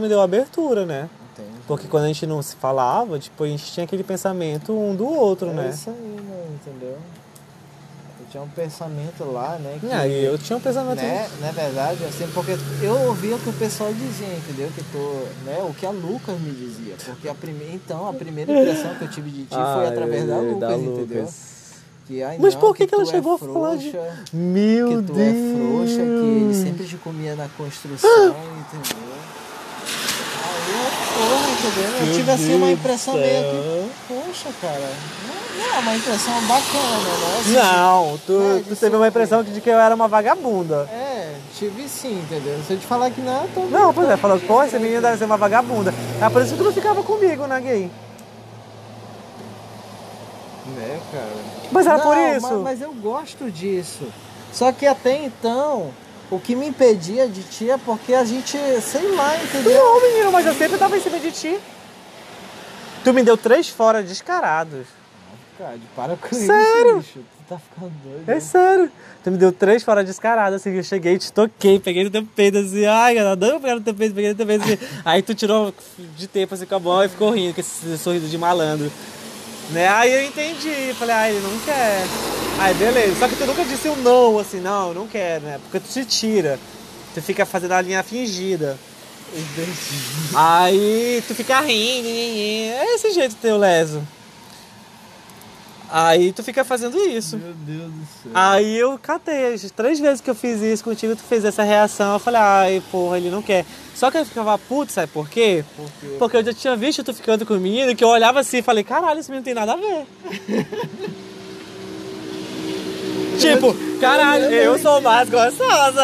me deu abertura, né? Entendi. Porque quando a gente não se falava, tipo, a gente tinha aquele pensamento um do outro, É né? isso aí, mano, entendeu? Eu tinha um pensamento lá, né? Que, E aí eu tinha um pensamento. né, na verdade, assim, porque eu ouvia o que o pessoal dizia, entendeu? Que tô, né, o que a Lucas me dizia. Porque a primeira, então, a primeira impressão que eu tive de ti foi Ai, através da Lucas, da entendeu? Lucas. Que, ai, Mas não, por que que ela é chegou a falar de- frouxa, Meu que tu Deus! é frouxa, que ele sempre te comia na construção, entendeu? Porra, entendeu? Eu Meu tive assim uma impressão do meio que, poxa, cara, não, não é uma impressão bacana, né? Assim, Não, tu, É, tu teve uma impressão de que eu era uma vagabunda. É, tive sim, entendeu? Se eu te falar que não, tô Não, pois é, falou, pô, esse menino deve ser uma vagabunda. É por isso que tu não ficava comigo, né, gay? Né, cara? Mas era Não, por Mas, isso. mas eu gosto disso. Só que até então, o que me impedia de ti é porque a gente, sei lá, entendeu? Não, menino, mas eu sempre tava em cima de ti. Tu me deu três fora descarados. Cara, para com Sério? isso, bicho. Tu tá ficando doido. É né? sério. Tu me deu três fora descarados, assim, eu cheguei, te toquei, peguei no teu peito, assim, ai, cara, não pegar no teu peito, peguei no teu peito, assim. Aí tu tirou de tempo, assim, com a mão e ficou rindo, com esse sorriso de malandro. Né? Aí eu entendi, falei, ah, ele não quer. Aí beleza, só que tu nunca disse um não, assim, não, não quer, né? Porque tu te tira. Tu fica fazendo a linha fingida. Aí tu fica rindo, é esse jeito teu, leso. Aí tu fica fazendo isso. Meu Deus do céu. Aí eu catei, as três vezes que eu fiz isso contigo, tu fez essa reação, eu falei, ai, porra, ele não quer. Só que eu ficava puto, sabe por quê? Por quê? Porque eu já tinha visto tu ficando com o menino, que eu olhava assim e falei, caralho, esse menino não tem nada a ver. tipo, caralho, eu sou mais gostosa.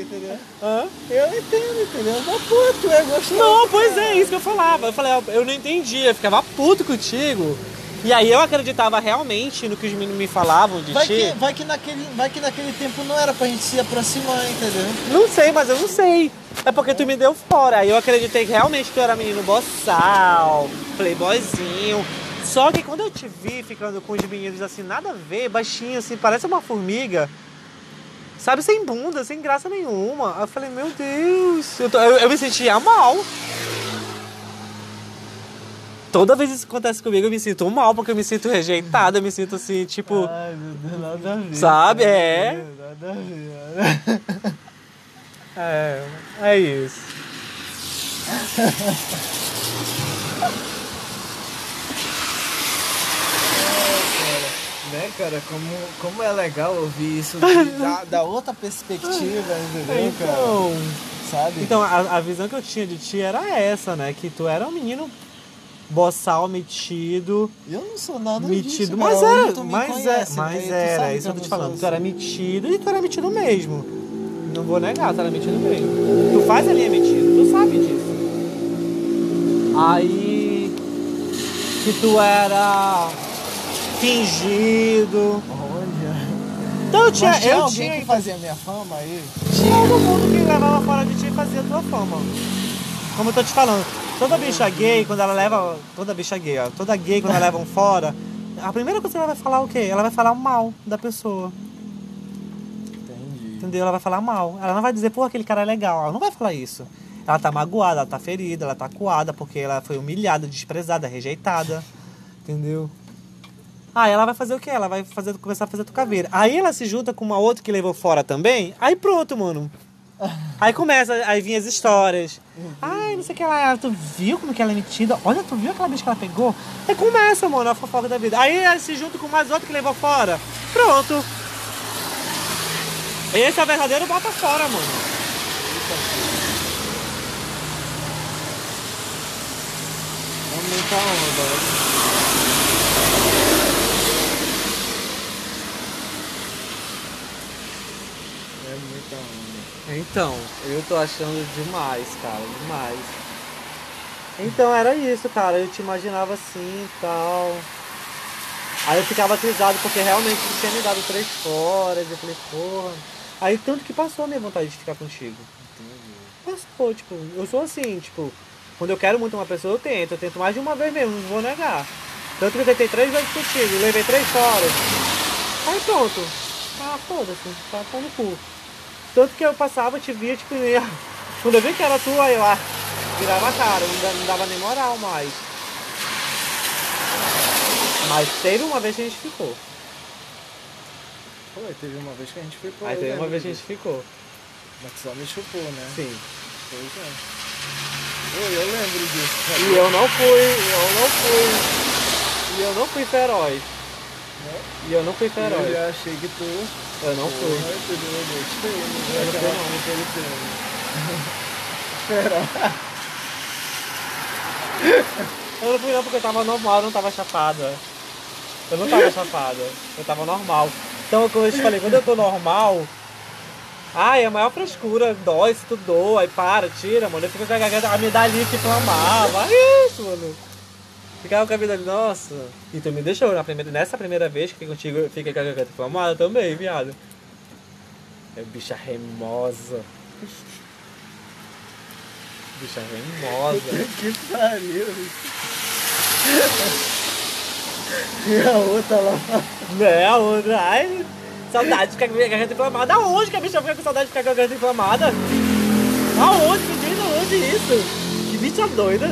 entendeu? Hã? Eu entendo, entendeu? Pô, tu é gostoso. Não, pois é, isso que eu falava. Eu falei, eu não entendi, eu ficava puto contigo. E aí eu acreditava realmente no que os meninos me falavam de Vai ti. que, vai, que naquele, vai que naquele tempo não era pra gente se aproximar, entendeu? Não sei, mas eu não sei. É porque tu me deu fora. Aí eu acreditei que realmente tu era menino boçal, playboyzinho. Só que quando eu te vi ficando com os meninos assim, nada a ver, baixinho, assim, parece uma formiga. Sabe, sem bunda, sem graça nenhuma. Eu falei, meu Deus, eu, tô- eu- eu me sentia mal. Toda vez que isso acontece comigo, eu me sinto mal, porque eu me sinto rejeitada, eu me sinto assim, tipo. Ai, meu Deus, nada a ver. Sabe, cara. é. Nada a ver. nada É, é isso. Né, cara, como, como é legal ouvir isso de- da, da outra perspectiva, entendeu, cara? Então, Sabe? então a, a visão que eu tinha de ti era essa, né? Que tu era um menino boçal, metido, eu não sou nada metido, disso, mas cara. era, mas conhece, é, mas era, isso que eu tô te falando. Tu era assim. metido e tu era metido mesmo. Não vou negar, tu era metido mesmo. Tu faz a linha metido, tu sabe disso. Aí que tu era fingido. Olha. Então eu tinha, Mas tinha eu tinha que fazia minha fama aí? Todo mundo que levava fora de ti fazia tua fama. Como eu tô te falando, toda bicha gay, quando ela leva. Toda bicha gay, ó. Toda gay, quando ela leva um fora, a primeira coisa que ela vai falar é o quê? Ela vai falar mal da pessoa. Entendi. Entendeu? Ela vai falar mal. Ela não vai dizer, pô, aquele cara é legal. Ela não vai falar isso. Ela tá magoada, ela tá ferida, ela tá coada porque ela foi humilhada, desprezada, rejeitada. Entendeu? Aí ela vai fazer o quê? Ela vai fazer, começar a fazer tua caveira. Aí ela se junta com uma outra que levou fora também. Aí pronto, mano. Aí começa, aí vinha as histórias. Ai, não sei o que lá. Tu viu como que ela é metida? Olha, tu viu aquela bicha que ela pegou? Aí começa, mano, a fofoca da vida. Aí ela se junta com mais outra que levou fora. Pronto. Esse é o verdadeiro bota fora, mano. É muita onda, né? É muita onda. Então, eu tô achando demais, cara, demais. Então era isso, cara. Eu te imaginava assim e tal. Aí eu ficava trisado porque realmente tu tinha me dado três foras. Eu falei, porra. Aí tanto que passou a minha vontade de ficar contigo. Passou, tipo, eu sou assim, tipo, quando eu quero muito uma pessoa, eu tento. Eu tento mais de uma vez mesmo, não vou negar. Tanto que eu tentei três vezes contigo, levei três foras. Aí pronto. Ah, foda-se, tá, tá no cu. Tanto que eu passava, te via, tipo, ia Quando eu vi que era tua, eu ah, virava a cara, não, da- não dava nem moral mais. Mas teve uma vez que a gente ficou. Foi, teve uma vez que a gente ficou. Aí teve uma lembro vez que a gente ficou. Mas só me chupou, né? Sim. Pois é. Oi, eu lembro disso. E eu não fui, eu não fui. E eu não fui feroz. E eu não fui Eu feroz. já achei que tu. Eu não fui. Eu né? não fui, Aquela não. Espera. Eu não fui não porque eu tava normal, eu não tava chapada. Eu não tava chapada, eu tava normal. Então, como eu te falei, quando eu tô normal, ai, é a maior frescura, dói, se tu doa, aí para, tira, mano. Eu fico com a garganta, a medalhinha que inflamava, é isso, mano. Ficava com a vida nossa. E tu me deixou na primeira, nessa primeira vez que contigo, eu fiquei com a garganta inflamada também, viado. É bicha remosa. Bicha remosa. Que pariu. E a outra lá. Né, a outra. Ai, saudade de ficar com a garganta inflamada. Aonde que a bicha fica com saudade de ficar com a garganta inflamada? Aonde, me diz aonde isso? Que bicha doida.